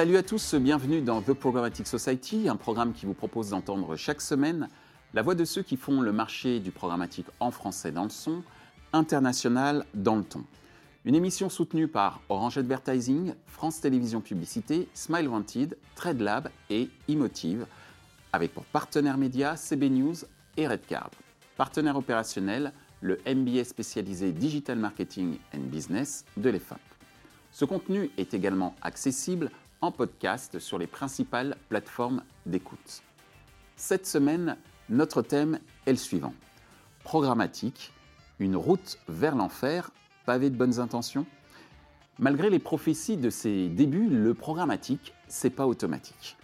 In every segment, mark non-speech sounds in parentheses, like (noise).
Salut à tous, bienvenue dans The Programmatic Society, un programme qui vous propose d'entendre chaque semaine la voix de ceux qui font le marché du programmatique en français dans le son, international dans le ton. Une émission soutenue par Orange Advertising, France Télévisions Publicité, Smile Wanted, TradeLab et Emotive, avec pour partenaires médias CB News et Redcard. Partenaire opérationnel, le MBA spécialisé Digital Marketing and Business de l'EFAP. Ce contenu est également accessible en podcast sur les principales plateformes d'écoute. Cette semaine, notre thème est le suivant. Programmatique, une route vers l'enfer pavée de bonnes intentions Malgré les prophéties de ses débuts, le programmatique, c'est pas automatique.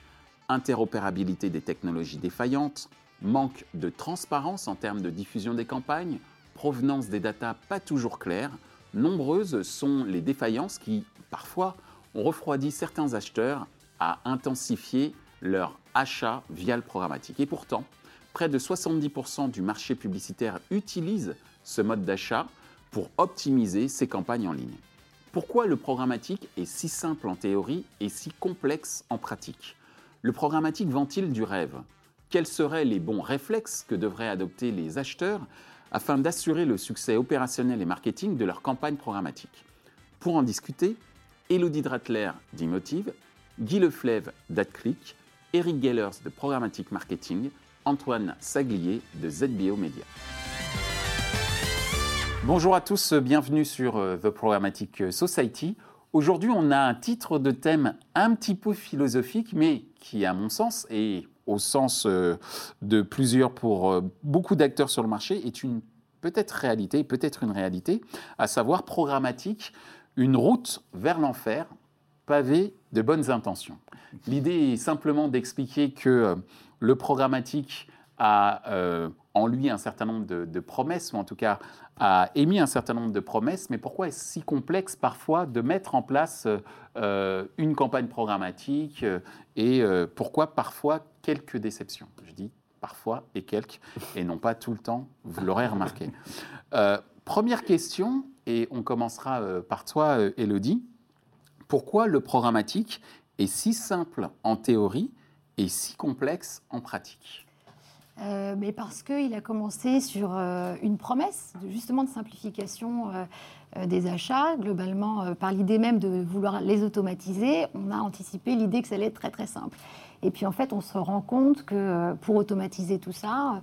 Interopérabilité des technologies défaillantes, manque de transparence en termes de diffusion des campagnes, provenance des datas pas toujours claires, nombreuses sont les défaillances qui, parfois, ont refroidi certains acheteurs à intensifier leur achat via le programmatique. Et pourtant, près de 70% du marché publicitaire utilise ce mode d'achat pour optimiser ses campagnes en ligne. Pourquoi le programmatique est si simple en théorie et si complexe en pratique? Le programmatique vend-il du rêve? Quels seraient les bons réflexes que devraient adopter les acheteurs afin d'assurer le succès opérationnel et marketing de leur campagne programmatique? Pour en discuter, Elodie Dratler d'Imotive, Guy Leflève d'AdClick, Eric Gellers de Programmatic Marketing, Antoine Saglier de ZBO Media. Bonjour à tous, bienvenue sur euh, The Programmatic Society. Aujourd'hui, on a un titre de thème un petit peu philosophique, mais qui, à mon sens, et au sens euh, de plusieurs pour euh, beaucoup d'acteurs sur le marché, est une peut-être réalité, peut-être une réalité, à savoir programmatique, une route vers l'enfer pavée de bonnes intentions. L'idée est simplement d'expliquer que euh, le programmatique a euh, en lui un certain nombre de, promesses, ou en tout cas a émis un certain nombre de promesses, mais pourquoi est-ce si complexe parfois de mettre en place euh, une campagne programmatique et pourquoi parfois quelques déceptions? Je dis parfois et quelques, et non pas tout le temps, vous l'aurez remarqué. première question, et on commencera euh, par toi, Elodie. Pourquoi le programmatique est si simple en théorie et si complexe en pratique? Euh, mais parce qu'il a commencé sur euh, une promesse justement de simplification des achats, globalement par l'idée même de vouloir les automatiser, on a anticipé l'idée que ça allait être très très simple. Et puis en fait, on se rend compte que pour automatiser tout ça,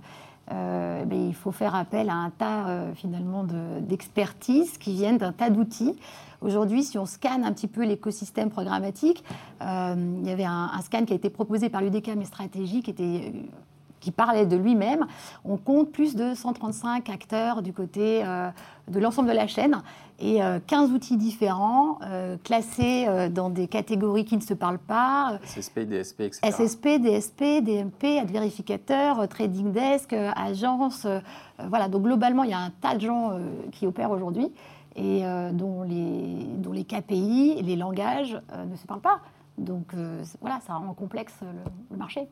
euh, il faut faire appel à un tas euh, finalement d'expertise qui viennent d'un tas d'outils. Aujourd'hui, si on scanne un petit peu l'écosystème programmatique, euh, il y avait un, scan qui a été proposé par l'UDECAM et Stratégie qui était qui parlait de lui-même. On compte plus de 135 acteurs du côté euh, de l'ensemble de la chaîne et 15 euh, outils différents euh, classés dans des catégories qui ne se parlent pas. SSP, DSP, etc. SSP, DSP, DMP, ad vérificateur, trading desk, agence. voilà, donc globalement, il y a un tas de gens qui opèrent aujourd'hui et dont, les, dont les KPI, les langages ne se parlent pas. Donc voilà, ça rend complexe le marché.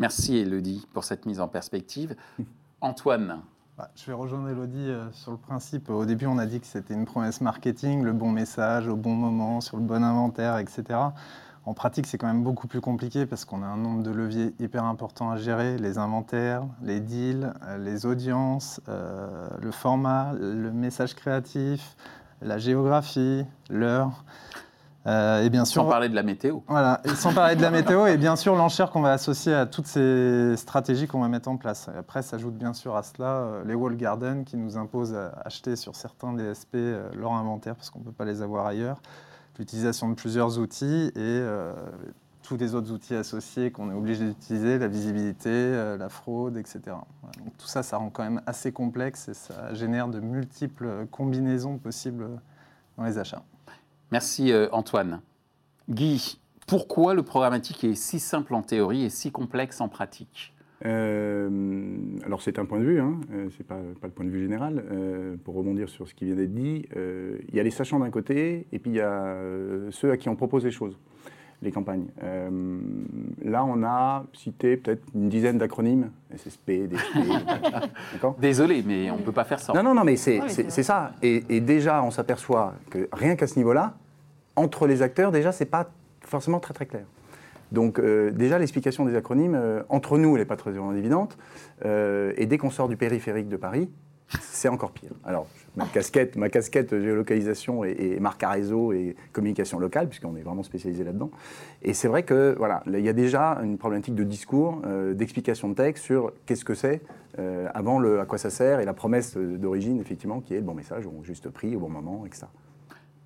Merci Elodie pour cette mise en perspective. (laughs) Antoine bah, je vais rejoindre Elodie euh, sur le principe. Au début, on a dit que c'était une promesse marketing, le bon message au bon moment, sur le bon inventaire, etc. En pratique, c'est quand même beaucoup plus compliqué parce qu'on a un nombre de leviers hyper importants à gérer les inventaires, les deals, euh, les audiences, euh, le format, le message créatif, la géographie, l'heure. Euh, et bien sûr, sans parler de la météo. Voilà, sans parler de la météo et bien sûr l'enchère qu'on va associer à toutes ces stratégies qu'on va mettre en place. après, s'ajoute bien sûr à cela euh, les wall gardens qui nous imposent d'acheter sur certains DSP euh, leur inventaire parce qu'on ne peut pas les avoir ailleurs, l'utilisation de plusieurs outils et tous les autres outils associés qu'on est obligé d'utiliser, la visibilité, la fraude, etc. Donc, tout ça, ça rend quand même assez complexe et ça génère de multiples combinaisons possibles dans les achats. Merci euh, Antoine. Guy, pourquoi le programmatique est si simple en théorie et si complexe en pratique euh, alors c'est un point de vue, hein, euh, c'est pas, pas le point de vue général. pour rebondir sur ce qui vient d'être dit, il y a les sachants d'un côté et puis il y a ceux à qui on propose les choses, les campagnes. là, on a cité peut-être une dizaine d'acronymes, SSP, DSP. (laughs) Désolé, mais on ne peut pas faire ça. Non, non, non, mais c'est ça. Et, et déjà, on s'aperçoit que rien qu'à ce niveau-là, entre les acteurs, déjà, c'est pas forcément très très clair. Donc euh, déjà, l'explication des acronymes, euh, entre nous, elle n'est pas très évidente. Euh, et dès qu'on sort du périphérique de Paris, c'est encore pire. Alors, ma casquette, ma casquette géolocalisation et, et marque à réseau et communication locale, puisqu'on est vraiment spécialisé là-dedans. Et c'est vrai que voilà, il y a déjà une problématique de discours, d'explication de texte sur qu'est-ce que c'est, avant le à quoi ça sert et la promesse d'origine, effectivement, qui est le bon message au juste prix, au bon moment, etc.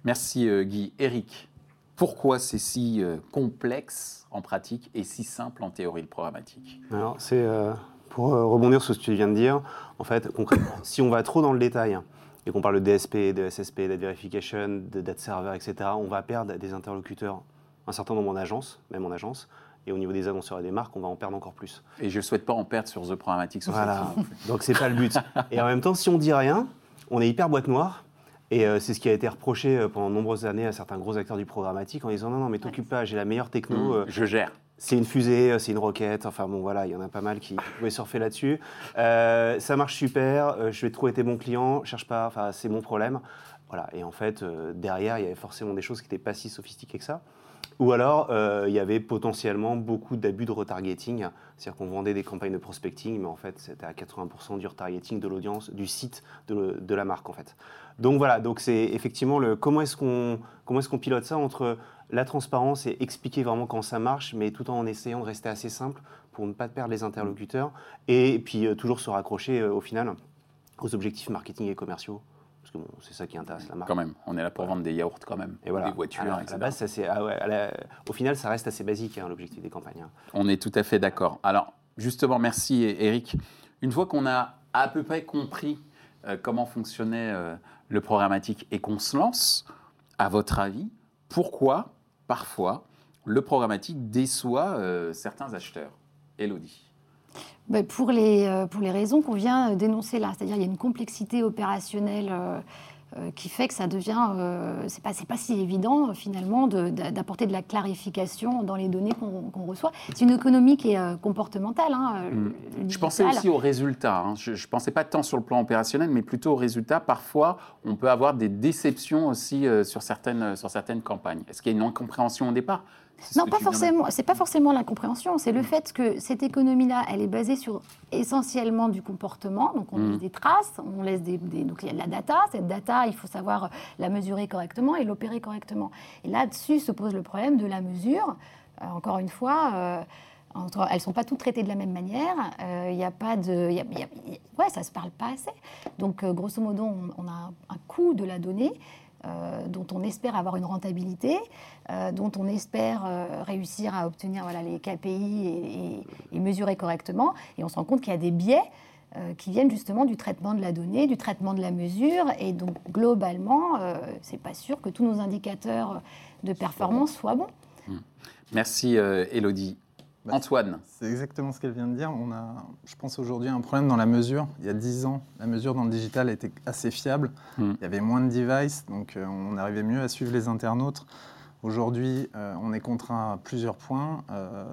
Merci Guy. Eric, pourquoi c'est si complexe en pratique et si simple en théorie le programmatique? Alors, c'est euh, pour euh, rebondir sur ce que tu viens de dire, en fait, concrètement, si on va trop dans le détail et qu'on parle de DSP, de SSP, de verification, de date server, etc., on va perdre des interlocuteurs, un certain nombre en agence, même en agence, et au niveau des annonceurs et des marques, on va en perdre encore plus. Et je ne souhaite pas en perdre sur The Programmatic Society. Voilà, (laughs) donc c'est pas le but. Et en même temps, si on dit rien, on est hyper boîte noire, et euh, c'est ce qui a été reproché euh, pendant de nombreuses années à certains gros acteurs du programmatique en disant non, non, mais t'occupe pas, j'ai la meilleure techno. Mmh, euh, je gère. C'est une fusée, c'est une roquette, enfin bon voilà, il y en a pas mal qui pouvaient surfer là-dessus. ça marche super, je vais trouver tes bons clients, cherche pas, enfin c'est mon problème. Voilà, et en fait, derrière, il y avait forcément des choses qui n'étaient pas si sophistiquées que ça. Ou alors, il y avait potentiellement beaucoup d'abus de retargeting, c'est-à-dire qu'on vendait des campagnes de prospecting, mais en fait, c'était à 80% du retargeting de l'audience, du site de, de, la marque, en fait. Donc voilà, donc c'est effectivement le comment est-ce qu'on comment est-ce qu'on pilote ça entre la transparence et expliquer vraiment quand ça marche, mais tout en essayant de rester assez simple pour ne pas perdre les interlocuteurs et puis euh, toujours se raccrocher euh, au final aux objectifs marketing et commerciaux. Parce que bon, c'est ça qui intéresse la marque. Quand même, on est là pour vendre des yaourts quand même, et voilà. des voitures, etc. base, ça, ah au final, ça reste assez basique, hein, l'objectif des campagnes. Hein. On est tout à fait d'accord. Alors, justement, merci Eric. Une fois qu'on a à peu près compris euh, comment fonctionnait le programmatique et qu'on se lance, à votre avis, pourquoi parfois le programmatique déçoit euh, certains acheteurs. Elodie. Ben, pour, les, euh, pour les raisons qu'on vient d'énoncer là, c'est-à-dire il y a une complexité opérationnelle euh, euh, qui fait que ça devient, euh, c'est pas, pas si évident finalement d'apporter de, la clarification dans les données qu'on reçoit. C'est une économie qui est euh, comportementale. Hein, hmm. Je pensais aussi aux résultats. Hein. Je ne pensais pas tant sur le plan opérationnel, mais plutôt aux résultats. Parfois, on peut avoir des déceptions aussi sur, certaines, sur certaines campagnes. Est-ce qu'il y a une incompréhension au départ? Non, pas forcément. C'est pas forcément l'incompréhension. C'est le mm. fait que cette économie-là, elle est basée sur essentiellement du comportement. Donc on laisse mm. des traces, on laisse des, donc il y a de la data. Cette data, il faut savoir la mesurer correctement et l'opérer correctement. Et là-dessus se pose le problème de la mesure. Euh, encore une fois. Euh, elles ne sont pas toutes traitées de la même manière. Euh, il n'y a pas de. ouais, ça ne se parle pas assez. Donc, grosso modo, on, on, a un coût de la donnée euh, dont on espère avoir une rentabilité, euh, dont on espère euh, réussir à obtenir voilà, les KPI et, mesurer correctement. Et on se rend compte qu'il y a des biais qui viennent justement du traitement de la donnée, du traitement de la mesure. Et donc, globalement, ce n'est pas sûr que tous nos indicateurs de performance soient bons. Merci, Elodie. Bah, Antoine. C'est exactement ce qu'elle vient de dire. On a, je pense aujourd'hui, un problème dans la mesure. Il y a 10 ans, la mesure dans le digital était assez fiable. Hmm. Il y avait moins de devices, donc euh, on arrivait mieux à suivre les internautes. Aujourd'hui, euh, on est contraint à plusieurs points. Euh,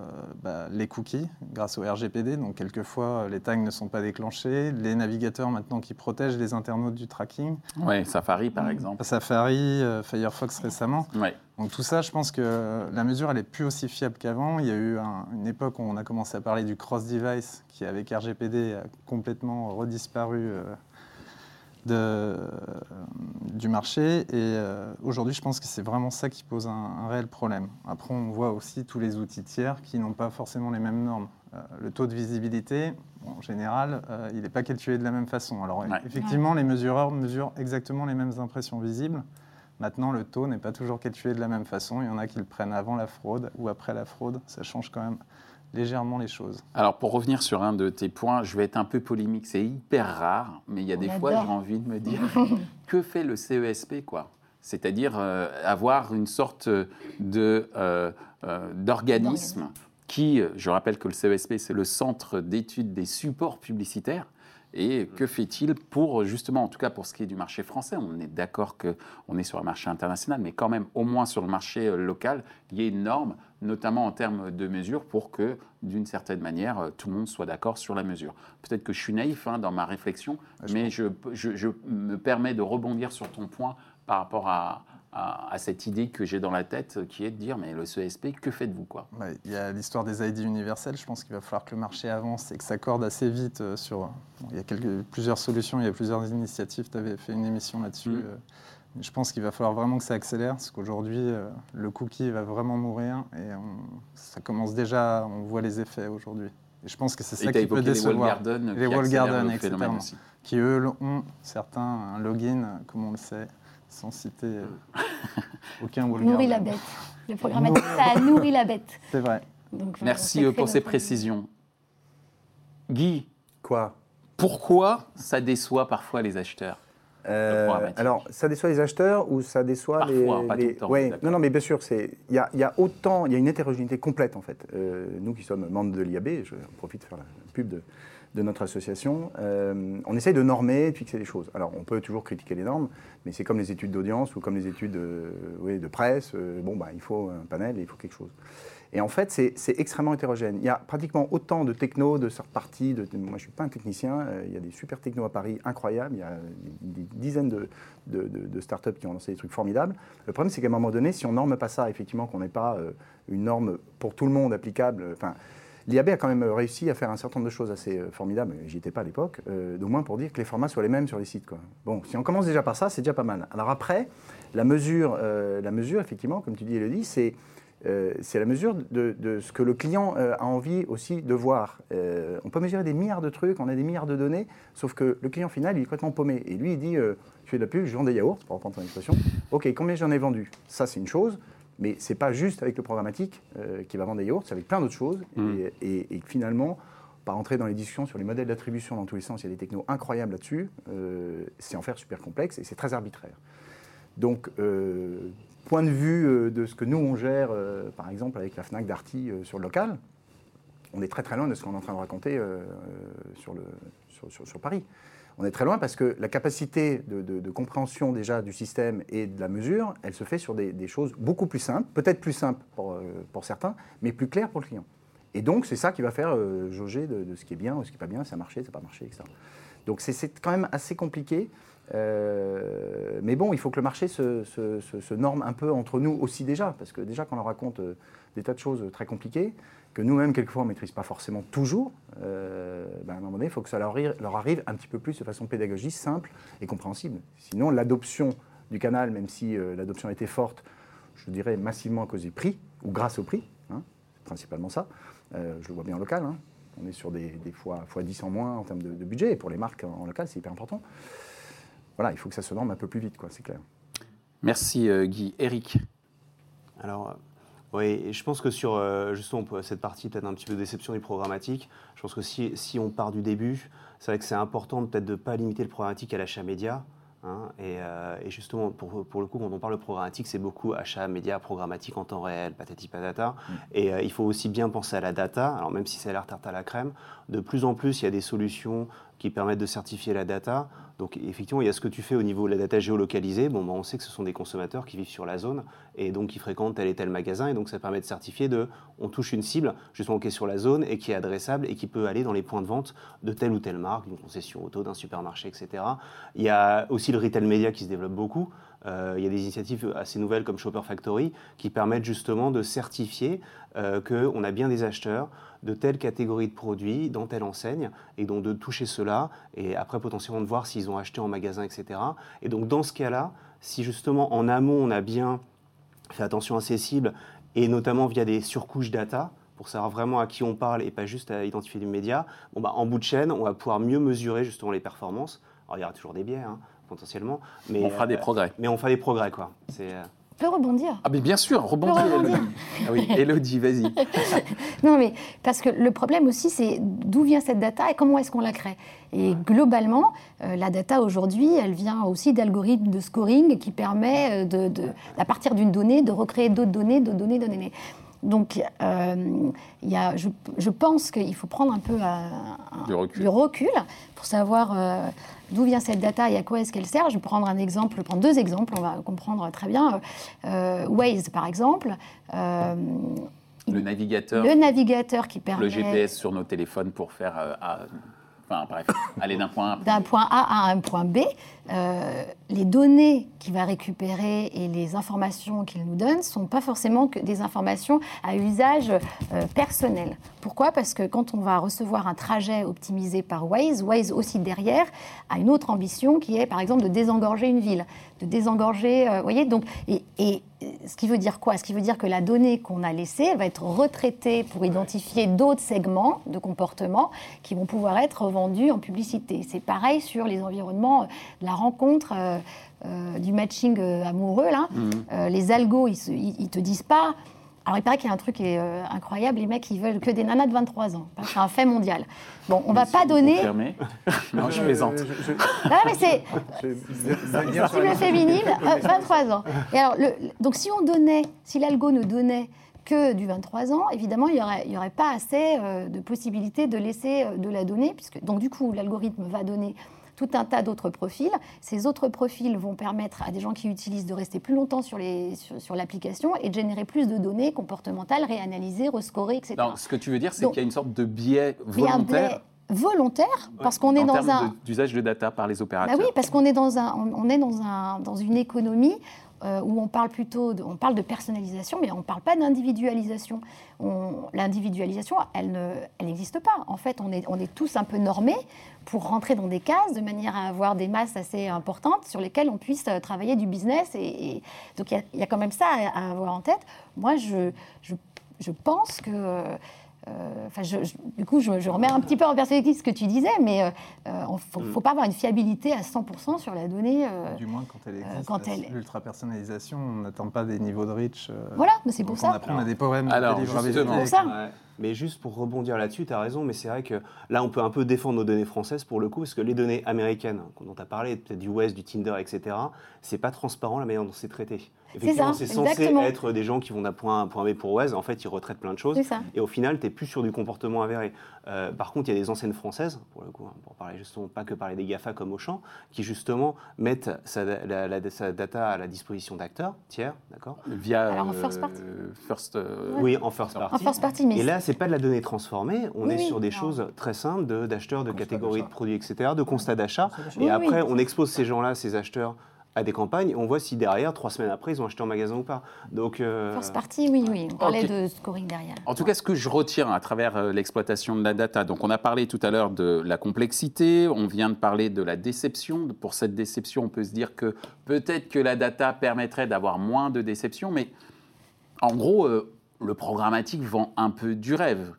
bah, les cookies, grâce au RGPD, donc quelquefois les tags ne sont pas déclenchés. Les navigateurs maintenant qui protègent les internautes du tracking. Oui, Safari par exemple. Safari, Firefox récemment. Ouais. Donc tout ça, je pense que la mesure, elle est plus aussi fiable qu'avant. Il y a eu une époque où on a commencé à parler du cross-device, qui avec RGPD a complètement redisparu de, du marché. Et euh, aujourd'hui, je pense que c'est vraiment ça qui pose un, réel problème. Après, on voit aussi tous les outils tiers qui n'ont pas forcément les mêmes normes. Euh, le taux de visibilité, en général, euh, il n'est pas calculé de la même façon. Alors, effectivement, les mesureurs mesurent exactement les mêmes impressions visibles. Maintenant, le taux n'est pas toujours calculé de la même façon. Il y en a qui le prennent avant la fraude ou après la fraude. Ça change quand même légèrement les choses. Alors pour revenir sur un de tes points, je vais être un peu polémique, c'est hyper rare, mais il y a des fois j'ai envie de me dire (laughs) que fait le CESP quoi? C'est-à-dire euh, avoir une sorte de euh, euh, d'organisme qui, je rappelle que le CESP c'est le centre d'études des supports publicitaires. Et que fait-il pour, justement, en tout cas pour ce qui est du marché français, on est d'accord qu'on est sur un marché international, mais quand même, au moins sur le marché local, il y a une norme notamment en termes de mesures, pour que, d'une certaine manière, euh, tout le monde soit d'accord sur la mesure. Peut-être que je suis naïf hein, dans ma réflexion, mais je, me permets de rebondir sur ton point par rapport à, à, à cette idée que j'ai dans la tête, qui est de dire, mais le CSP, que faites-vous quoi? Ouais, il y a l'histoire des ID universels. Je pense qu'il va falloir que le marché avance et que ça accorde assez vite euh, sur. il y a quelques, plusieurs solutions, il y a plusieurs initiatives. Tu avais fait une émission là-dessus. Mm. Je pense qu'il va falloir vraiment que ça accélère parce qu'aujourd'hui, euh, le cookie va vraiment mourir et on- ça commence déjà, on voit les effets aujourd'hui. Et je pense que c'est ça qui peut évoqué les wall décevoir. Les qui wall accélèrent garden, le etc. phénomène aussi. Qui eux ont certains un login, comme on le sait, sans citer euh, (laughs) aucun wall Nourrit la garden. bête. Le programmatique, ça a nourri la bête. (laughs) C'est vrai. Donc, Merci euh, très pour ces précisions. Guy, Quoi? pourquoi ça déçoit parfois les acheteurs? Euh, alors, ça déçoit les acheteurs ou ça déçoit Parfois, les. pas tout le temps, Ouais, non, non, mais bien sûr, c'est- il y a, y a autant, il y a une hétérogénéité complète en fait. Euh, nous qui sommes membres de l'IAB, je profite de faire la pub de, de notre association, euh, on essaye de normer, de fixer les choses. Alors, on peut toujours critiquer les normes, mais c'est comme les études d'audience ou comme les études oui, de presse. bon, bah, il faut un panel et il faut quelque chose. Et en fait, c'est extrêmement hétérogène. Il y a pratiquement autant de techno, de sortes parties. De, moi, je ne suis pas un technicien. euh, il y a des super technos à Paris incroyables. Il y a des, dizaines de, startups qui ont lancé des trucs formidables. Le problème, c'est qu'à un moment donné, si on norme pas ça, effectivement, qu'on n'ait pas euh, une norme pour tout le monde applicable. euh, Enfin, l'IAB a quand même réussi à faire un certain nombre de choses assez formidables. J'y étais pas à l'époque, euh, d'au moins pour dire que les formats soient les mêmes sur les sites. Bon, si on commence déjà par ça, c'est déjà pas mal. Alors après, la mesure, la mesure, effectivement, comme tu dis, Elodie, c'est euh, c'est la mesure de, de ce que le client euh, a envie aussi de voir. Euh, on peut mesurer des milliards de trucs, on a des milliards de données, sauf que le client final, il est complètement paumé. Et lui, il dit, je fais de la pub, je vends des yaourts, pour reprendre ton expression. OK, combien j'en ai vendu? Ça, c'est une chose, mais c'est pas juste avec le programmatique qui va vendre des yaourts, c'est avec plein d'autres choses. Mm. Et, et- et finalement, pas rentrer dans les discussions sur les modèles d'attribution dans tous les sens, il y a des technos incroyables là-dessus, c'est en faire super complexe et c'est très arbitraire. Donc, euh, point de vue euh, de ce que nous, on gère, euh, par exemple, avec la FNAC Darty euh, sur le local, on est très très loin de ce qu'on est en train de raconter sur, Paris. On est très loin parce que la capacité de, compréhension déjà du système et de la mesure, elle se fait sur des, choses beaucoup plus simples, peut-être plus simples pour, pour certains, mais plus claires pour le client. Et donc, c'est ça qui va faire jauger de, de ce qui est bien ou ce qui n'est pas bien, ça a marché, ça n'a pas marché, etc. Donc, c'est- quand même assez compliqué. Euh, mais bon, il faut que le marché se, norme un peu entre nous aussi déjà, parce que déjà, quand on raconte euh, des tas de choses très compliquées, que nous-mêmes, quelquefois, on ne maîtrise pas forcément toujours, euh, ben, à un moment donné, il faut que ça leur arrive, un petit peu plus de façon pédagogique, simple et compréhensible. Sinon, l'adoption du canal, même si l'adoption été forte, je dirais massivement à cause du prix, ou grâce au prix, hein, principalement ça, je le vois bien en local, hein. On est sur des, des fois, fois 10 en moins en termes de, de budget, et pour les marques en, en local, c'est hyper important. Voilà, il faut que ça se norme un peu plus vite, quoi, c'est clair. Merci euh, Guy. Eric, Alors, euh, oui, et je pense que sur euh, justement cette partie peut-être un petit peu de déception du programmatique, je pense que si, si on part du début, c'est vrai que c'est important peut-être de ne pas limiter le programmatique à l'achat média. Hein, et, euh, et justement, pour, pour le coup, quand on parle de programmatique, c'est beaucoup achat média programmatique en temps réel, patati patata. Et euh, il faut aussi bien penser à la data. Alors même si c'est l'air tarte à la crème, de plus en plus, il y a des solutions qui permettent de certifier la data. Donc effectivement, il y a ce que tu fais au niveau de la data géolocalisée. Bon, bah, on sait que ce sont des consommateurs qui vivent sur la zone et donc qui fréquentent tel et tel magasin. Et donc ça permet de certifier de, on touche une cible justement qui est sur la zone et qui est adressable et qui peut aller dans les points de vente de telle ou telle marque, d'une concession auto, d'un supermarché, etc. Il y a aussi le retail média qui se développe beaucoup. Euh, il y a des initiatives assez nouvelles comme Shopper Factory qui permettent justement de certifier euh, qu'on a bien des acheteurs de telle catégorie de produits dans telle enseigne et donc de toucher cela et après potentiellement de voir s'ils ont acheté en magasin, etc. Et donc dans ce cas-là, si justement en amont on a bien fait attention à ces cibles et notamment via des surcouches data pour savoir vraiment à qui on parle et pas juste à identifier du média, bon bah, en bout de chaîne, on va pouvoir mieux mesurer justement les performances. Alors il y aura toujours des biais hein, potentiellement, mais on fera des euh, progrès. mais on fera des progrès quoi. C'est euh, peut rebondir. Ah mais bien sûr, rebondir. Elodie. Ah oui, Elodie, vas-y. (laughs) Non, mais parce que le problème aussi, c'est d'où vient cette data et comment est-ce qu'on la crée. Et globalement, euh, la data aujourd'hui, elle vient aussi d'algorithmes de scoring qui permet, de, de- à partir d'une donnée, de recréer d'autres données, de données, de données. Donc, euh, y a, je, je pense qu'il faut prendre un peu euh, un- Du recul. du recul pour savoir euh, d'où vient cette data et à quoi est-ce qu'elle sert. Je vais prendre un exemple, je vais prendre deux exemples, on va comprendre très bien. Euh, Waze, par exemple. Le navigateur, le navigateur qui permet. le GPS sur nos téléphones pour faire à- D'un point A. à un point B, euh, les données qu'il va récupérer et les informations qu'il nous donne ne sont pas forcément que des informations à usage euh, personnel. Pourquoi? Parce que quand on va recevoir un trajet optimisé par Waze, Waze aussi derrière a une autre ambition qui est par exemple de désengorger une ville, de désengorger, euh, voyez, donc, et ce qui veut dire quoi? Ce qui veut dire que la donnée qu'on a laissée va être retraitée pour identifier d'autres segments de comportement qui vont pouvoir être vendus en publicité. C'est pareil sur les environnements euh, de la rencontre, euh, euh, du matching euh, amoureux. Là. Euh, les algos, ils, ils te disent pas. Alors il paraît qu'il y a un truc qui est euh, incroyable, les mecs ils veulent que des nanas de 23 ans. C'est un fait mondial. Bon, on va pas donner. (laughs) Non, je plaisante. Euh, je- je- Non, mais c'est (laughs) je- cible la- féminine, euh, 23 ans. Et alors, le- donc si on donnait, si l'algo ne donnait que du 23 ans, évidemment, il n'y aurait, il y aurait pas assez euh, de possibilités de laisser euh, de la donnée, puisque donc du coup, l'algorithme va donner tout un tas d'autres profils. Ces autres profils vont permettre à des gens qui utilisent de rester plus longtemps sur les- sur- sur l'application et de générer plus de données comportementales, réanalysées, rescorées, etc. Non, ce que tu veux dire, c'est qu'il y a une sorte de biais volontaire biais volontaire, parce qu'on est en dans un... d'usage de data par les Bah opérateurs. oui, parce qu'on est dans un, on, est dans un, dans une économie euh, où on parle plutôt, de, on parle de personnalisation, mais on ne parle pas d'individualisation. On- L'individualisation, elle ne, elle n'existe pas. En fait, on est, on est tous un peu normés pour rentrer dans des cases de manière à avoir des masses assez importantes sur lesquelles on puisse euh, travailler du business. Et, et- donc il y a- il y, a quand même ça à, à avoir en tête. Moi, je, je, je pense que euh, euh, Enfin, je- je- du coup, je, je remets un petit peu en perspective ce que tu disais, mais il ne faut, faut pas avoir une fiabilité à 100% sur la donnée. euh, Du moins quand elle existe. quand elle- L'ultra-personnalisation, on n'atteint pas des niveaux de reach. euh, Voilà, mais c'est pour ça. Après, on a des problèmes de Alors, délivrabilité. justement. C'est pour ça. Ouais. Mais juste pour rebondir là-dessus, tu as raison, mais c'est vrai que là, on peut un peu défendre nos données françaises pour le coup, parce que les données américaines, dont tu as parlé, peut-être du West, du Tinder, etc., c'est pas transparent la manière dont c'est traité. Effectivement, c'est censé exactement. être des gens qui vont d'un point A à un point B pour West, en fait, ils retraitent plein de choses. Et au final, tu n'es plus sur du comportement avéré. Euh, par contre, il y a des enseignes françaises, pour le coup, hein, pour parler justement, pas que parler des GAFA comme Auchan, qui justement mettent sa, la- la- sa data à la disposition d'acteurs, tiers, d'accord Via Alors, en first party. euh, first, euh, Oui, en first party. En first party, mais Et là, c'est pas de la donnée transformée, on Oui, est oui, sur des non. choses très simples de- d'acheteurs, de, catégories de produits, etc., de constats d'achat. Et oui. après, on expose ces gens-là, ces acheteurs, à des campagnes, on voit si derrière, trois semaines après, ils ont acheté en magasin ou pas. Donc, euh, first party, oui, oui. On parlait de scoring derrière. En tout cas, ce que je retiens à travers euh, l'exploitation de la data, donc on a parlé tout à l'heure de la complexité, on vient de parler de la déception. Pour cette déception, on peut se dire que peut-être que la data permettrait d'avoir moins de déception, mais en gros, euh, le programmatique vend un peu du rêve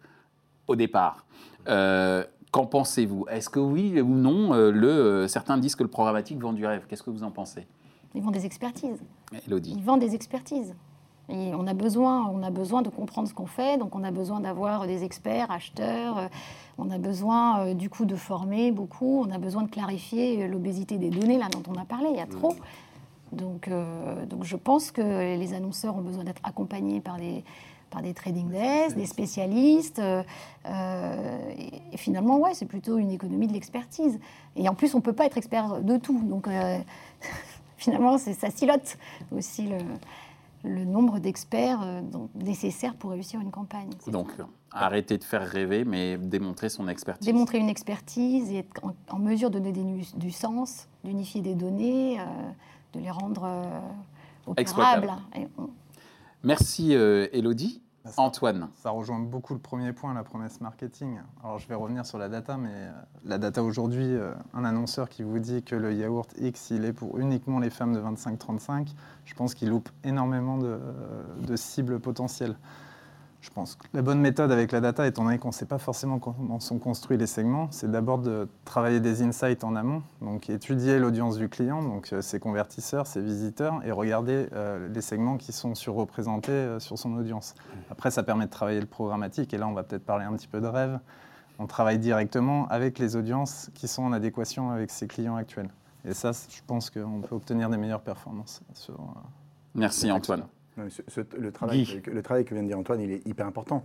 au départ. Euh, Qu'en pensez-vous? Est-ce que oui ou non, euh, le, euh, certains disent que le programmatique vend du rêve? Qu'est-ce que vous en pensez? Ils vendent des expertises. Elodie Ils vendent des expertises. Et on a besoin, on a besoin de comprendre ce qu'on fait, donc on a besoin d'avoir des experts, acheteurs. euh, On a besoin du coup de former beaucoup. On a besoin de clarifier l'obésité des données là dont on a parlé. Il y a trop. Donc, euh, donc je pense que les annonceurs ont besoin d'être accompagnés par des par des trading desks, des spécialistes. euh, euh, et, finalement, ouais, c'est plutôt une économie de l'expertise. Et en plus, on peut pas être expert de tout. Donc euh, (laughs) finalement, ça silote aussi le, le nombre d'experts euh, nécessaires pour réussir une campagne. Donc, arrêter de faire rêver, mais démontrer son expertise. Démontrer une expertise et être en, en mesure de donner du, du sens, d'unifier des données, euh, de les rendre opérables. Et on- Merci euh, Elodie. Ça- Antoine, Ça rejoint beaucoup le premier point, la promesse marketing. Alors je vais revenir sur la data, mais euh, la data aujourd'hui, euh, un annonceur qui vous dit que le yaourt X, il est pour uniquement les femmes de 25-35, je pense qu'il loupe énormément de, de cibles potentielles. Je pense que la bonne méthode avec la data, étant donné qu'on ne sait pas forcément comment sont construits les segments, c'est d'abord de travailler des insights en amont, donc étudier l'audience du client, donc euh, ses convertisseurs, ses visiteurs, et regarder euh, les segments qui sont surreprésentés euh, sur son audience. Après, ça permet de travailler le programmatique, et là, on va peut-être parler un petit peu de rêve. On travaille directement avec les audiences qui sont en adéquation avec ses clients actuels. Et ça, je pense qu'on peut obtenir des meilleures performances. Sur, euh, merci Antoine. Non, mais ce- ce- le, travail, que, le travail que vient de dire Antoine, il est hyper important.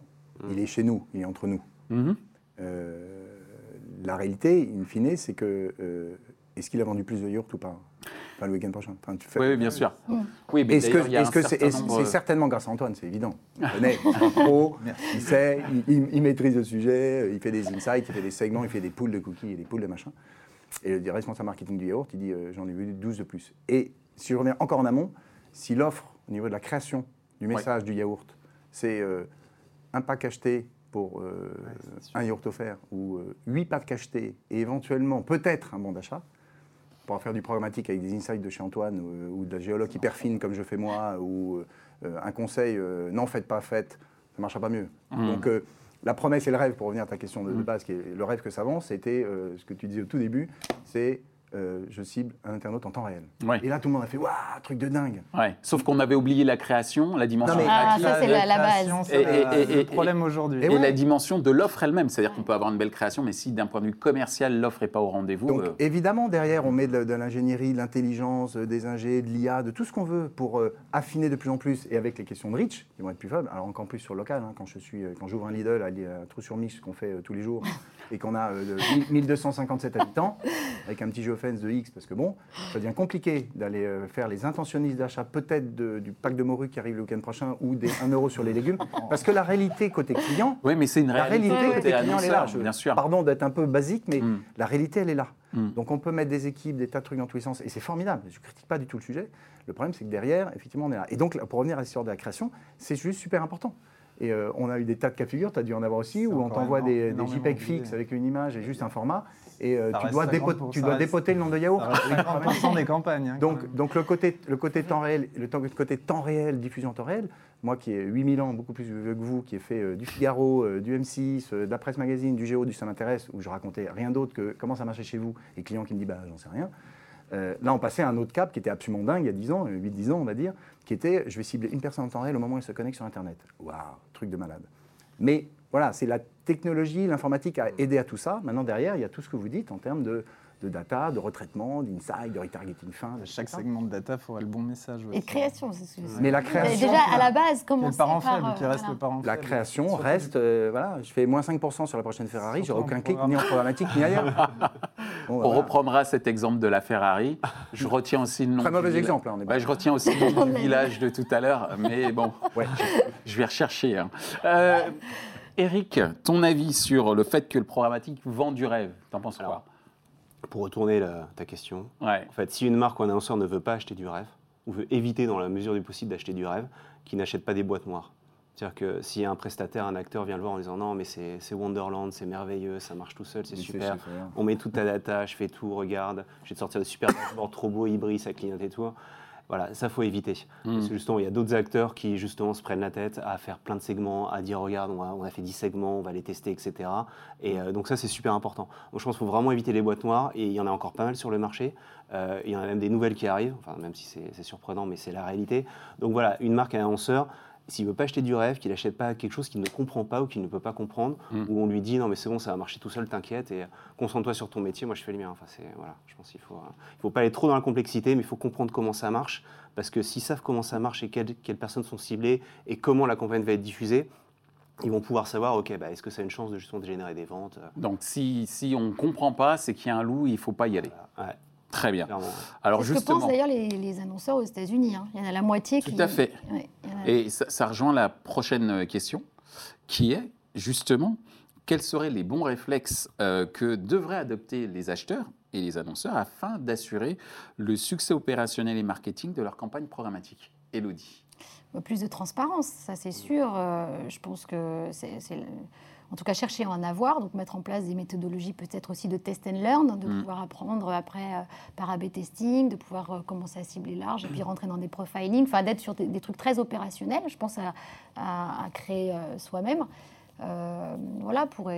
Il est chez nous, il est entre nous. Mhm. Euh, la réalité, in fine, c'est que euh, est-ce qu'il a vendu plus de yaourt ou pas Enfin, le week-end prochain? Enfin, tu fais- Oui, oui, bien sûr. Oui, mais Est-ce que c'est certain nombre- certainement grâce à Antoine, c'est évident. (laughs) Il connaît, il pro, il sait, il, il- il maîtrise le sujet, il fait des insights, il fait des segments, il fait des poules de cookies et des poules de machin. Et le responsable marketing du yaourt, il dit euh, j'en ai vu 12 de plus. Et si je reviens encore en amont, si l'offre au niveau de la création du message du yaourt, c'est euh, un pack acheté pour euh, un yaourt offert ou euh, 8 packs achetés et éventuellement peut-être un bon d'achat, pour en faire du programmatique avec des insights de chez Antoine ou de la géologue hyper fine comme je fais moi ou un conseil non faites pas faites, ça ne marchera pas mieux. Donc euh, la promesse et le rêve, pour revenir à ta question de, de base, qui est le rêve que ça vend, c'était ce que tu disais au tout début, c'est euh, je cible un internaute en temps réel. Ouais. Et là tout le monde a fait waouh, truc de dingue. Ouais. Sauf qu'on avait oublié la création, la dimension Non, mais- Ah, ça, c'est la- la base. Et- la- et- et- le problème aujourd'hui. et et ouais. la dimension de l'offre elle-même. C'est-à-dire qu'on peut avoir une belle création, mais si d'un point de vue commercial, l'offre n'est pas au rendez-vous. Donc euh, évidemment, derrière, on met de, de l'ingénierie, de l'intelligence, euh, des ingés, de l'IA, de tout ce qu'on veut pour euh, affiner de plus en plus. Et avec les questions de reach, qui vont être plus faibles, alors encore plus sur le local, hein, quand je suis, quand j'ouvre un Lidl à, à Trou-sur-Mix, qu'on fait euh, tous les jours, et qu'on a euh, de 1000 1257 habitants, avec un petit géofence de X, parce que bon, ça devient compliqué d'aller euh, faire les intentionnistes d'achat, peut-être du pack de morue qui arrive le week-end prochain, ou des 1 euro sur les légumes, (laughs) parce que la réalité côté client, Oui, mais c'est une la réalité, réalité côté côté client, elle est là. Je- bien sûr. Pardon d'être un peu basique, mais Mm. la réalité, elle est là. Mm. Donc on peut mettre des équipes, des tas de trucs dans tous les sens, et c'est formidable. Je ne critique pas du tout le sujet. Le problème, c'est que derrière, effectivement, on est là. Et donc, pour revenir à l'histoire de la création, c'est juste super important. Et euh, on a eu des tas de cas de figure, tu as dû en avoir aussi, où on t'envoie des, JPEG fixes avec une image et juste un format, et euh, tu, dois, 50%, dépo- tu ça dois reste- dépoter le nombre de yaourts. Ça reste 50% des campagnes. hein. Donc, donc le, côté, le côté temps réel, le temps- le côté temps réel, diffusion en temps réel, moi qui ai 8000 ans, beaucoup plus vieux que vous, qui ai fait euh, du Figaro, euh, du M6, euh, de la presse magazine, du Géo, du Ça m'intéresse, où je racontais rien d'autre que comment ça marchait chez vous, et client qui me dit bah j'en sais rien. Là, on passait à un autre cap qui était absolument dingue il y a 10 ans, 8-10 ans on va dire, qui était je vais cibler une personne en temps réel au moment où elle se connecte sur Internet. Waouh, truc de malade. Mais voilà, c'est la technologie, l'informatique a aidé à tout ça. Maintenant, derrière, il y a tout ce que vous dites en termes de, de data, de retraitement, d'insight, de retargeting fin. de Chaque ça. segment de data, il faudrait le bon message. Et création, c'est ce que Mais la Mais création, Déjà, à la base, C'est comment le parent faible qui reste le parent la création reste, euh, voilà, je fais moins 5% sur la prochaine Ferrari, j'aurai aucun clic ni en (laughs) programmatique ni ailleurs. Bon, On voilà. reprendra cet exemple de la Ferrari. Je retiens aussi le nom. Très du mauvais village. exemple, hein, on est Ouais, je retiens aussi le nom (laughs) du village de tout à l'heure, mais bon, Ouais. je vais rechercher. hein. Euh, Eric, ton avis sur le fait que le programmatique vend du rêve T'en penses quoi Pour retourner la- ta question, Ouais. en fait, si une marque ou un annonceur ne veut pas acheter du rêve, ou veut éviter dans la mesure du possible d'acheter du rêve, qui n'achète pas des boîtes noires. C'est-à-dire que si un prestataire, un acteur vient le voir en disant non mais c'est Wonderland, c'est merveilleux, ça marche tout seul, c'est super, on met toute ta data, je fais tout, regarde, je vais te sortir des super dashboards trop beaux, hybrides, ça clignote et tout. Voilà, ça faut éviter. Parce que justement, il y a d'autres acteurs qui justement se prennent la tête à faire plein de segments, à dire regarde, on a, on a fait 10 segments, on va les tester, etc. Et euh, donc ça, c'est super important. Donc je pense qu'il faut vraiment éviter les boîtes noires, et il y en a encore pas mal sur le marché. Euh, il y en a même des nouvelles qui arrivent, enfin, même si c'est c'est surprenant, mais c'est la réalité. Donc voilà, une marque, un annonceur, s'il veut pas acheter du rêve, qu'il n'achète pas quelque chose qu'il ne comprend pas ou qu'il ne peut pas comprendre, Mm. où on lui dit non mais c'est bon, ça va marcher tout seul, t'inquiète, et euh, concentre-toi sur ton métier, moi je fais le mien. Enfin, c'est, voilà, je pense qu'il faut, euh, il faut pas aller trop dans la complexité, mais il faut comprendre comment ça marche, parce que s'ils savent comment ça marche et quelles, quelles personnes sont ciblées et comment la campagne va être diffusée, ils vont pouvoir savoir, ok, bah, est-ce que ça a une chance de justement de générer des ventes euh, Donc si, si on ne comprend pas, c'est qu'il y a un loup, il ne faut pas y aller. Ouais, Très bien. clairement. Alors C'est ce que pensent d'ailleurs les, les annonceurs aux États-Unis. hein? Il y en a la moitié Tout qui. à fait. Ouais, a- et ça, ça rejoint la prochaine euh, question, qui est justement, quels seraient les bons réflexes euh, que devraient adopter les acheteurs et les annonceurs afin d'assurer le succès opérationnel et marketing de leur campagne programmatique? Elodie. Plus de transparence, ça c'est sûr. Euh, je pense que c'est. En tout cas, chercher à en avoir, donc mettre en place des méthodologies peut-être aussi de test and learn, de Mm. pouvoir apprendre après euh, par A/B testing, de pouvoir euh, commencer à cibler large et puis rentrer dans des profiling, enfin d'être sur des, des trucs très opérationnels. Je pense à, à- à créer euh, soi-même, Euh, voilà pour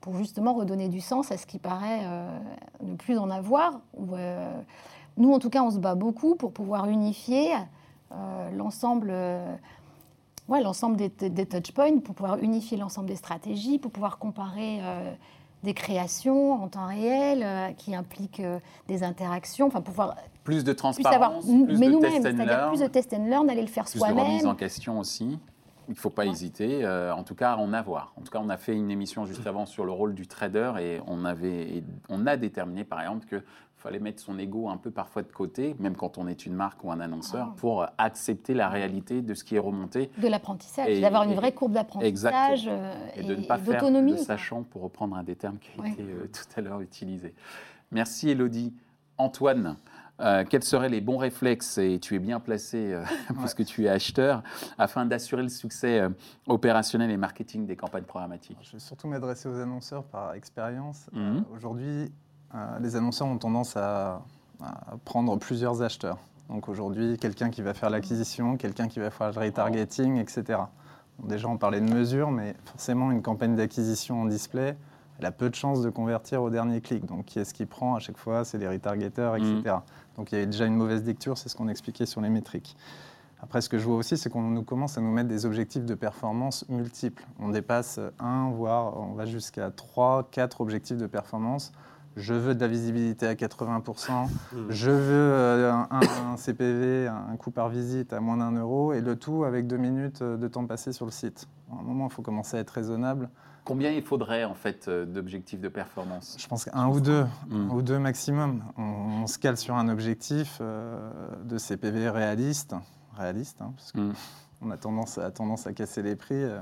pour justement redonner du sens à ce qui paraît ne plus en avoir. Ou, nous, en tout cas, on se bat beaucoup pour pouvoir unifier l'ensemble. Ouais, l'ensemble des, des touchpoints, pour pouvoir unifier l'ensemble des stratégies, pour pouvoir comparer euh, des créations en temps réel euh, qui impliquent euh, des interactions, enfin pouvoir Plus de plus avoir, transparence, plus mais de test and learn, plus de test and learn, aller le faire plus de remise en soi-même, question aussi. Il ne faut pas hésiter, en tout cas à en avoir. En tout cas, on a fait une émission juste avant sur le rôle du trader et on, avait, et on a déterminé par exemple qu'il fallait mettre son ego un peu parfois de côté, même quand on est une marque ou un annonceur, Ah. pour accepter la réalité de ce qui est remonté De l'apprentissage, Et- d'avoir une et- vraie courbe d'apprentissage euh, et de ne pas faire quoi. sachant, pour reprendre un des termes qui a Ouais. été euh, tout à l'heure utilisé. Merci Elodie. Antoine, euh, quels seraient les bons réflexes, et tu es bien placé euh, (laughs) puisque tu es acheteur, afin d'assurer le succès euh, opérationnel et marketing des campagnes programmatiques? Je vais surtout m'adresser aux annonceurs par expérience. Euh, Aujourd'hui, les annonceurs ont tendance à, à prendre plusieurs acheteurs. Donc aujourd'hui, quelqu'un qui va faire l'acquisition, quelqu'un qui va faire le retargeting, etc. Bon, déjà, on parlait de mesures, mais forcément, une campagne d'acquisition en display, elle a peu de chances de convertir au dernier clic. Donc, qui est-ce qui prend à chaque fois? C'est les retargeteurs, etc. Donc, il y a déjà une mauvaise lecture, c'est ce qu'on expliquait sur les métriques. Après, ce que je vois aussi, c'est qu'on nous commence à nous mettre des objectifs de performance multiples. On dépasse un, voire on va jusqu'à trois, quatre objectifs de performance. Je veux de la visibilité à 80%, je veux euh, un, un CPV, un coût par visite à moins d'un euro, et le tout avec deux minutes euh, de temps passé sur le site. À un moment, il faut commencer à être raisonnable. Combien il faudrait en fait euh, d'objectifs de performance? Je pense qu'un ou deux, Mm. un ou deux maximum. On, on se cale sur un objectif euh, de CPV réaliste, réaliste, hein, parce Mm. Qu'on a tendance, à, tendance à casser les prix. euh.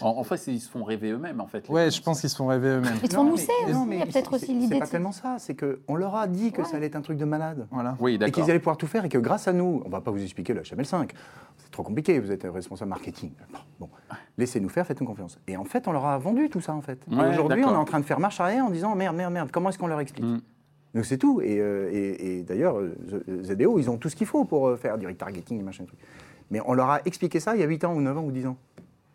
en, en fait, ils se font rêver eux-mêmes en fait. Ouais, je pense qu'ils se font rêver eux-mêmes. Ils se font Non, mousser, mais- il y a peut-être aussi l'idée C'est pas de- tellement ça, c'est qu'on leur a dit que Ouais. ça allait être un truc de malade. Voilà. Oui, Et qu'ils allaient pouvoir tout faire et que grâce à nous, on va pas vous expliquer le HTML5. C'est trop compliqué, vous êtes responsable marketing. Bon, laissez-nous faire, faites-nous confiance. Et en fait, on leur a vendu tout ça en fait. Et Ouais, Aujourd'hui, on est en train de faire marche arrière en disant merde, merde, merde, comment est-ce qu'on leur explique Mm. Donc c'est tout. Et, euh, et- et d'ailleurs, euh, ZDO, ils ont tout ce qu'il faut pour faire du retargeting et machin truc. Mais on leur a expliqué ça il y a 8 ans ou 9 ans ou 10 ans.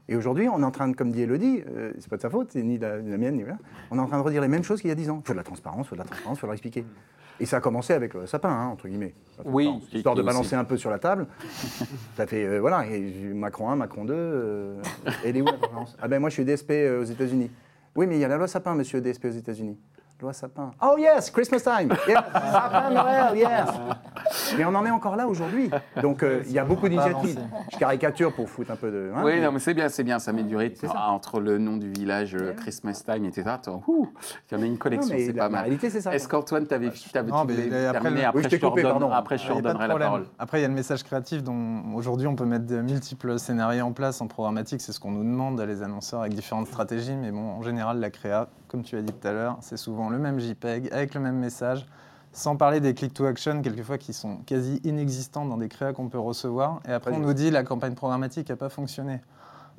Et aujourd'hui, on est en train de, comme dit Elodie, euh, c'est pas de sa faute, c'est ni de la, la mienne, ni voilà, on est en train de redire les mêmes choses qu'il y a 10 ans. Il faut de la transparence, il faut de la transparence, il faut leur expliquer. Et ça a commencé avec le sapin, hein, entre guillemets. Oui, Histoire de balancer un peu sur la table. (laughs) ça fait, euh, voilà, Macron 1, Macron 2. euh, elle est où la transparence? Ah ben moi, je suis DSP euh, aux États-Unis. Oui, mais il y a la loi sapin, monsieur DSP aux États-Unis. Loi sapin. Oh yes, Christmas time. Yes. (laughs) sapin Noël, yes. Mais on en est encore là aujourd'hui. Donc euh, il y a beaucoup d'initiatives. Je caricature pour foutre un peu de. hein, Oui, mais- non, mais c'est bien, c'est bien, ça met du rythme entre le nom du village, euh, Christmas time, etc. Attends, ouh, Il y en a une collection, c'est la- pas la mal. réalité, c'est ça. Est-ce qu'Antoine, tu avais, Non, mais terminé après, Après, je te coupé, redonne- pardon. après, je te Il y a pas de redonnerai la parole. Après, il y a le message créatif dont aujourd'hui on peut mettre de multiples scénarios en place en programmatique. C'est ce qu'on nous demande, les annonceurs, avec différentes stratégies. Mais bon, en général, la créa, comme tu as dit tout à l'heure, c'est souvent le même JPEG avec le même message. Sans parler des click to action, quelquefois qui sont quasi inexistants dans des créas qu'on peut recevoir. Et après, on nous dit la campagne programmatique n'a pas fonctionné.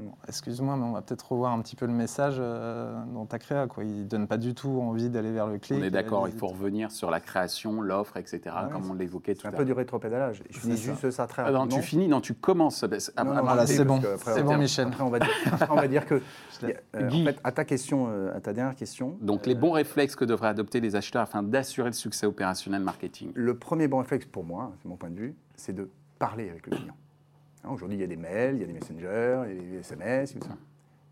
Bon, Excuse-moi, mais on va peut-être revoir un petit peu le message euh, dans ta créa. Quoi. Il ne donne pas du tout envie d'aller vers le clic. On est d'accord, il faut revenir sur la création, l'offre, etc., comme on l'évoquait tout C'est à un peu l'heure. du rétropédalage. Je finis C'est ça. juste ça très Ah non, rapidement. tu finis, non, tu commences. Bah, c'est- Non, non, voilà, arrêtez, c'est bon. C'est on bon, Michel. Après, on va dire, (laughs) on va dire que. euh, Guy. en fait, à ta question, euh, à ta dernière question. Donc, euh, les bons réflexes que devraient adopter les acheteurs afin d'assurer le succès opérationnel marketing. Le premier bon réflexe pour moi, c'est mon point de vue, c'est de parler avec le client. Hein, Aujourd'hui, il y a des mails, il y a des messengers, il y a des SMS, tout ça.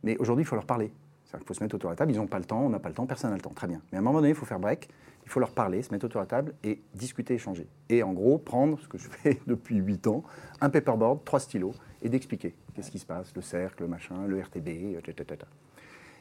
Mais aujourd'hui, il faut leur parler. Qu'il faut se mettre autour de la table. Ils n'ont pas le temps, on n'a pas le temps, personne n'a le temps. Très bien. Mais à un moment donné, il faut faire break. Il faut leur parler, se mettre autour de la table et discuter, échanger. Et en gros, prendre ce que je fais (laughs) depuis 8 ans, un paperboard, trois stylos, et d'expliquer qu'est-ce qui se passe, le cercle, le machin, le RTB, ta.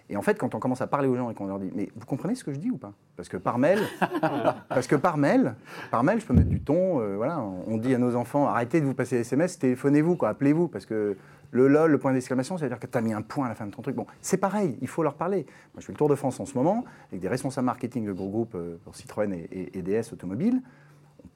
Et en fait, quand on commence à parler aux gens et qu'on leur dit, mais vous comprenez ce que je dis ou pas? Parce que par mail, (laughs) parce que par mail, par mail, je peux mettre du ton. euh, voilà, on dit à nos enfants, arrêtez de vous passer des SMS, téléphonez-vous, quoi, appelez-vous, parce que le lol, le point d'exclamation, ça veut dire que tu as mis un point à la fin de ton truc. Bon, c'est pareil, il faut leur parler. Moi, je fais le tour de France en ce moment avec des responsables marketing de gros groupes euh, pour Citroën et, et- et DS Automobile.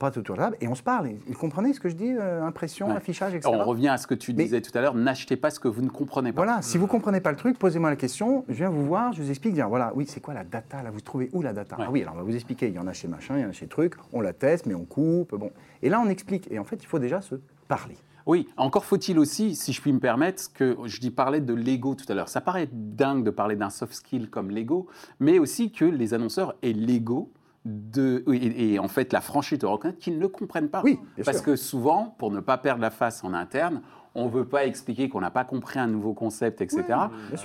Passe autour de la table et on se parle. Ils comprenez ce que je dis euh, Impression, Ouais. affichage, etc. On revient à ce que tu Mais- disais tout à l'heure, n'achetez pas ce que vous ne comprenez pas. Voilà, si vous comprenez pas le truc, posez-moi la question, je viens vous voir, je vous explique, dire voilà, oui, c'est quoi la data là Vous trouvez où la data Ouais. Ah oui, alors on va vous expliquer, il y en a chez machin, il y en a chez truc, on la teste, mais on coupe, bon. Et là, on explique. Et en fait, il faut déjà se parler. Oui, encore faut-il aussi, si je puis me permettre, que je dis parler de l'ego tout à l'heure. Ça paraît dingue de parler d'un soft skill comme l'ego, mais aussi que les annonceurs aient l'ego de et, et en fait la franchise de reconnaître qu'ils ne le comprennent pas. Oui, Parce sûr. que souvent, pour ne pas perdre la face en interne, on ne veut pas expliquer qu'on n'a pas compris un nouveau concept, etc.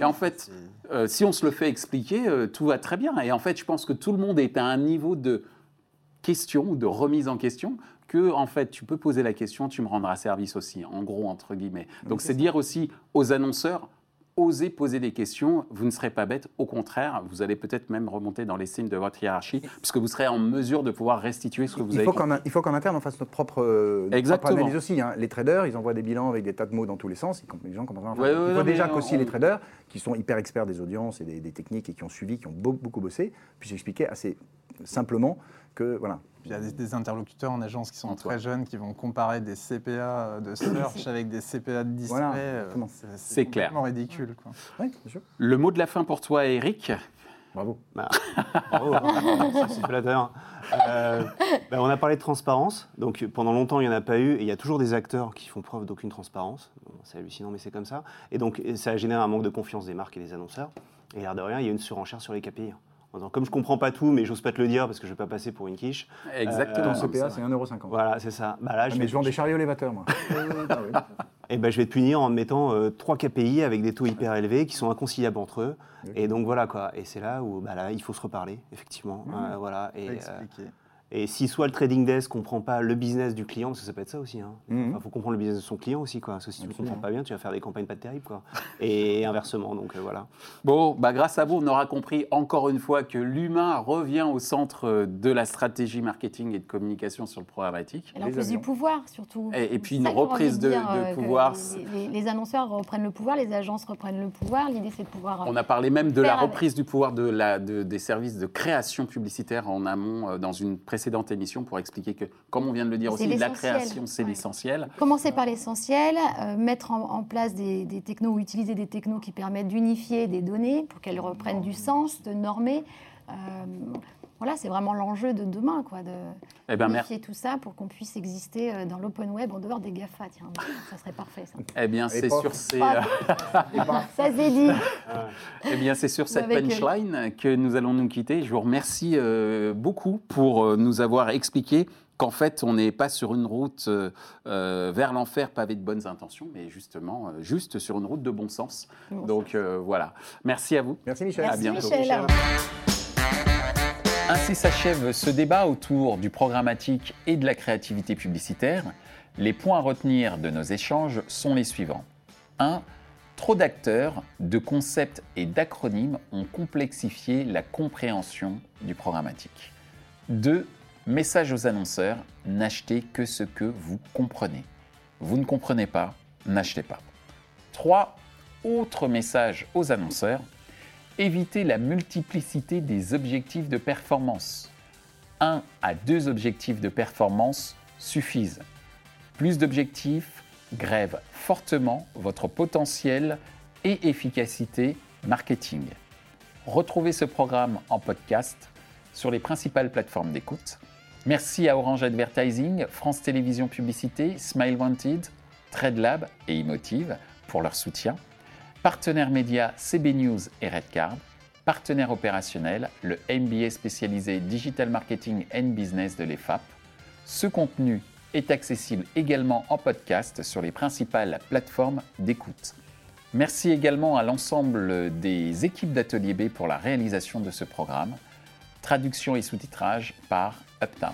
et en fait, euh, si on se le fait expliquer, euh, tout va très bien. Et en fait, je pense que tout le monde est à un niveau de question ou de remise en question que en fait tu peux poser la question, tu me rendras service aussi, en gros entre guillemets. Donc c'est dire aussi aux annonceurs, osez poser des questions, vous ne serez pas bête, au contraire, vous allez peut-être même remonter dans l'estime de votre hiérarchie, puisque vous serez en mesure de pouvoir restituer ce que vous il avez faut il faut qu'en interne, on fasse notre propre, euh, notre analyse aussi. hein. Les traders, ils envoient des bilans avec des tas de mots dans tous les sens. Les gens comprennent. Ouais, ouais, il non, faut déjà qu'aussi on- les traders, qui sont hyper experts des audiences et des, des techniques et qui ont suivi, qui ont beau- beaucoup bossé, puissent expliquer assez simplement que voilà. Puis Il y a des, des interlocuteurs en agence qui sont Antoine. très jeunes, qui vont comparer des CPA de search (coughs) avec des CPA de display. Voilà, euh. C'est clair. complètement ridicule. Quoi. Oui, bien sûr. Le mot de la fin pour toi, Eric. Bravo. (laughs) Bravo, c'est flatteur. Euh, bah, on a parlé de transparence. Donc pendant longtemps, il n'y en a pas eu. Et il y a toujours des acteurs qui font preuve d'aucune transparence. Bon, c'est hallucinant, mais c'est comme ça. Et donc ça génère un manque de confiance des marques et des annonceurs. Et l'air de rien, il y a une surenchère sur les KPI. En disant, Comme je comprends pas tout, mais j'ose pas te le dire parce que je vais pas passer pour une quiche. Exactement. Euh, Ton CPA, c'est 1,50€. Voilà, c'est ça. Bah là, Ah, je mais je vends des chariots élévateurs, moi. Ah (laughs) oui. eh ben, je vais te punir en mettant euh, trois KPI avec des taux hyper élevés qui sont inconciliables entre eux. Et donc voilà quoi. Et c'est là où bah, là, il faut se reparler, effectivement. Euh, voilà. Et, euh. Et si soit le trading desk comprend pas le business du client, parce que ça peut être ça aussi. Il Mhm. faut comprendre le business de son client aussi. Quoi. Parce que si tu ne comprends pas bien, tu vas faire des campagnes pas terribles. Quoi. Et (laughs) inversement, donc euh, voilà. Bon, bah, grâce à vous, on aura compris encore une fois que l'humain revient au centre de la stratégie marketing et de communication sur le programmatique. Et en plus du pouvoir, surtout. Et- et puis une reprise de- euh, pouvoir. Les, les- les annonceurs reprennent le pouvoir, les agences reprennent le pouvoir. L'idée, c'est de pouvoir. On a parlé même de la avec- reprise du pouvoir de la, de- des services de création publicitaire en amont euh, dans une précédente émission pour expliquer que, comme on vient de le dire aussi, la création, c'est Ouais. l'essentiel. Commencer par l'essentiel, euh, mettre en, en place des, des technos ou utiliser des technos qui permettent d'unifier des données pour qu'elles reprennent du sens, de normer. Euh, voilà, c'est vraiment l'enjeu de demain, quoi, de Eh ben, unifier tout ça pour qu'on puisse exister euh, dans l'open web en dehors des GAFA. Tiens, (laughs) ça serait parfait, ça. eh bien, c'est sur, ces, euh, (laughs) Ça, c'est dit. (laughs) eh bien, c'est sur cette punchline que nous allons nous quitter. Je vous remercie euh, beaucoup pour euh, nous avoir expliqué qu'en fait, on n'est pas sur une route euh, vers l'enfer pavée de bonnes intentions, mais justement, euh, juste sur une route de bon sens. Bon Donc euh, voilà. Merci à vous. Merci Michel. À Merci, bientôt. Michel. Ainsi s'achève ce débat autour du programmatique et de la créativité publicitaire. Les points à retenir de nos échanges sont les suivants. 1. Trop d'acteurs, de concepts et d'acronymes ont complexifié la compréhension du programmatique. 2. Message aux annonceurs, n'achetez que ce que vous comprenez. Vous ne comprenez pas, n'achetez pas. 3. Autre message aux annonceurs, évitez la multiplicité des objectifs de performance. Un à deux objectifs de performance suffisent. Plus d'objectifs grèvent fortement votre potentiel et efficacité marketing. Retrouvez ce programme en podcast sur les principales plateformes d'écoute. Merci à Orange Advertising, France Télévisions Publicité, Smile Wanted, TradeLab et Emotive pour leur soutien. Partenaires médias CB News et Redcard. Partenaire opérationnel, le MBA spécialisé Digital Marketing and Business de l'EFAP. Ce contenu est accessible également en podcast sur les principales plateformes d'écoute. Merci également à l'ensemble des équipes d'Atelier B pour la réalisation de ce programme. Traduction et sous-titrage par Uptown.